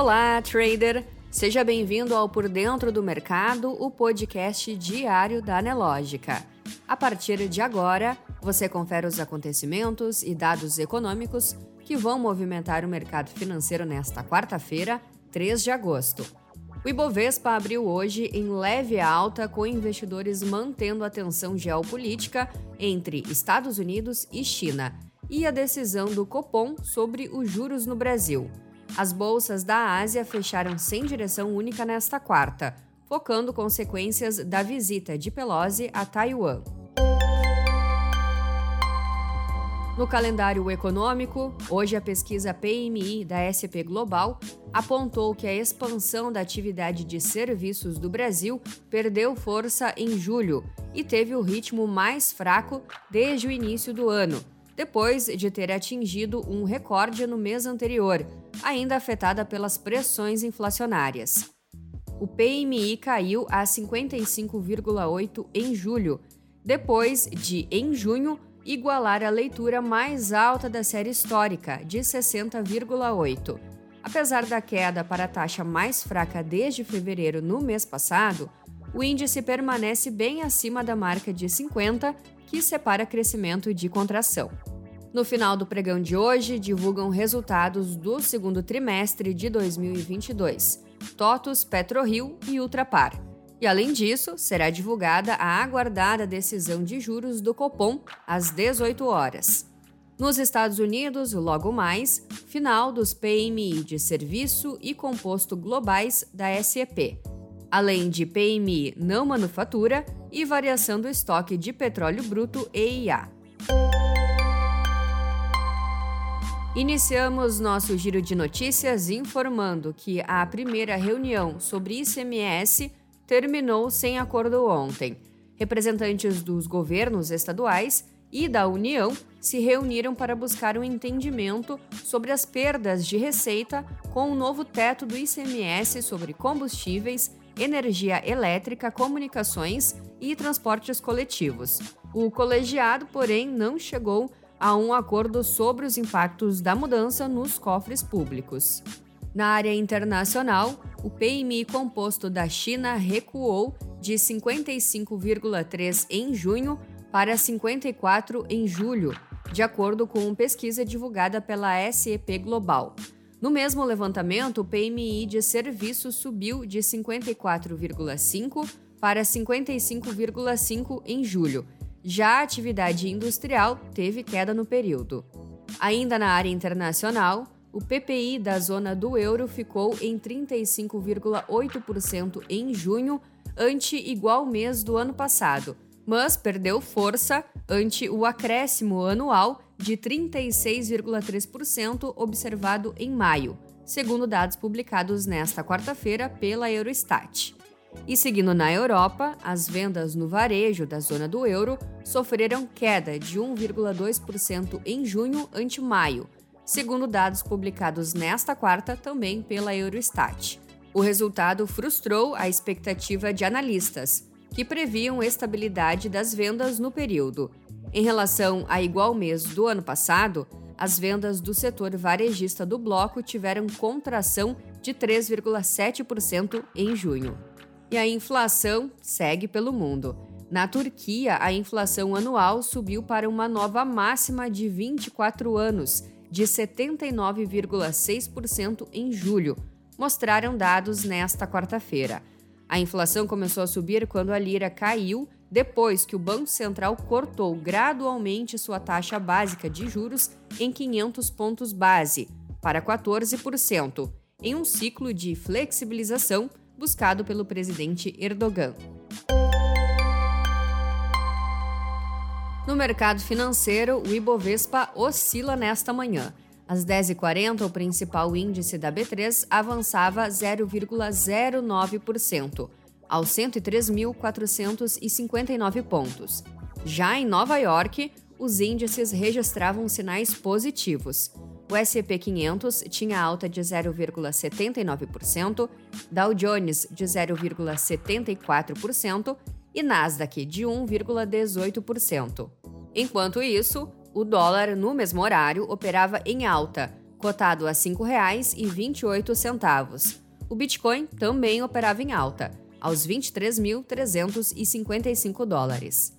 Olá, trader! Seja bem-vindo ao Por Dentro do Mercado, o podcast diário da Anelógica. A partir de agora, você confere os acontecimentos e dados econômicos que vão movimentar o mercado financeiro nesta quarta-feira, 3 de agosto. O Ibovespa abriu hoje em leve alta, com investidores mantendo a tensão geopolítica entre Estados Unidos e China e a decisão do Copom sobre os juros no Brasil. As bolsas da Ásia fecharam sem direção única nesta quarta, focando consequências da visita de Pelosi a Taiwan. No calendário econômico, hoje a pesquisa PMI da SP Global apontou que a expansão da atividade de serviços do Brasil perdeu força em julho e teve o ritmo mais fraco desde o início do ano, depois de ter atingido um recorde no mês anterior, ainda afetada pelas pressões inflacionárias. O PMI caiu a 55,8 em julho, depois de, em junho, igualar a leitura mais alta da série histórica, de 60,8. Apesar da queda para a taxa mais fraca desde fevereiro no mês passado, o índice permanece bem acima da marca de 50, que separa crescimento de contração. No final do pregão de hoje, divulgam resultados do segundo trimestre de 2022, TOTUS, PetroRio e Ultrapar. E além disso, será divulgada a aguardada decisão de juros do Copom às 18 horas. Nos Estados Unidos, logo mais, final dos PMI de serviço e composto globais da SEP, além de PMI não manufatura e variação do estoque de petróleo bruto EIA. Iniciamos nosso giro de notícias informando que a primeira reunião sobre ICMS terminou sem acordo ontem. Representantes dos governos estaduais e da União se reuniram para buscar um entendimento sobre as perdas de receita com o novo teto do ICMS sobre combustíveis, energia elétrica, comunicações e transportes coletivos. O colegiado, porém, não chegou a um acordo sobre os impactos da mudança nos cofres públicos. Na área internacional, o PMI composto da China recuou de 55,3 em junho para 54 em julho, de acordo com pesquisa divulgada pela SEP Global. No mesmo levantamento, o PMI de serviços subiu de 54,5 para 55,5 em julho. Já a atividade industrial teve queda no período. Ainda na área internacional, o PPI da zona do euro ficou em 35,8% em junho, ante igual mês do ano passado, mas perdeu força ante o acréscimo anual de 36,3% observado em maio, segundo dados publicados nesta quarta-feira pela Eurostat. E seguindo na Europa, as vendas no varejo da zona do euro sofreram queda de 1,2% em junho ante maio, segundo dados publicados nesta quarta também pela Eurostat. O resultado frustrou a expectativa de analistas, que previam estabilidade das vendas no período. Em relação a igual mês do ano passado, as vendas do setor varejista do bloco tiveram contração de 3,7% em junho. E a inflação segue pelo mundo. Na Turquia, a inflação anual subiu para uma nova máxima de 24 anos de 79,6% em julho, mostraram dados nesta quarta-feira. A inflação começou a subir quando a lira caiu depois que o Banco Central cortou gradualmente sua taxa básica de juros em 500 pontos base para 14%, em um ciclo de flexibilização buscado pelo presidente Erdogan. No mercado financeiro, o Ibovespa oscila nesta manhã. Às 10h40, o principal índice da B3 avançava 0,09%, aos 103.459 pontos. Já em Nova York, os índices registravam sinais positivos. O S&P 500 tinha alta de 0,79%, Dow Jones de 0,74% e Nasdaq de 1,18%. Enquanto isso, o dólar no mesmo horário operava em alta, cotado a R$ 5,28. O Bitcoin também operava em alta, aos 23.355 dólares.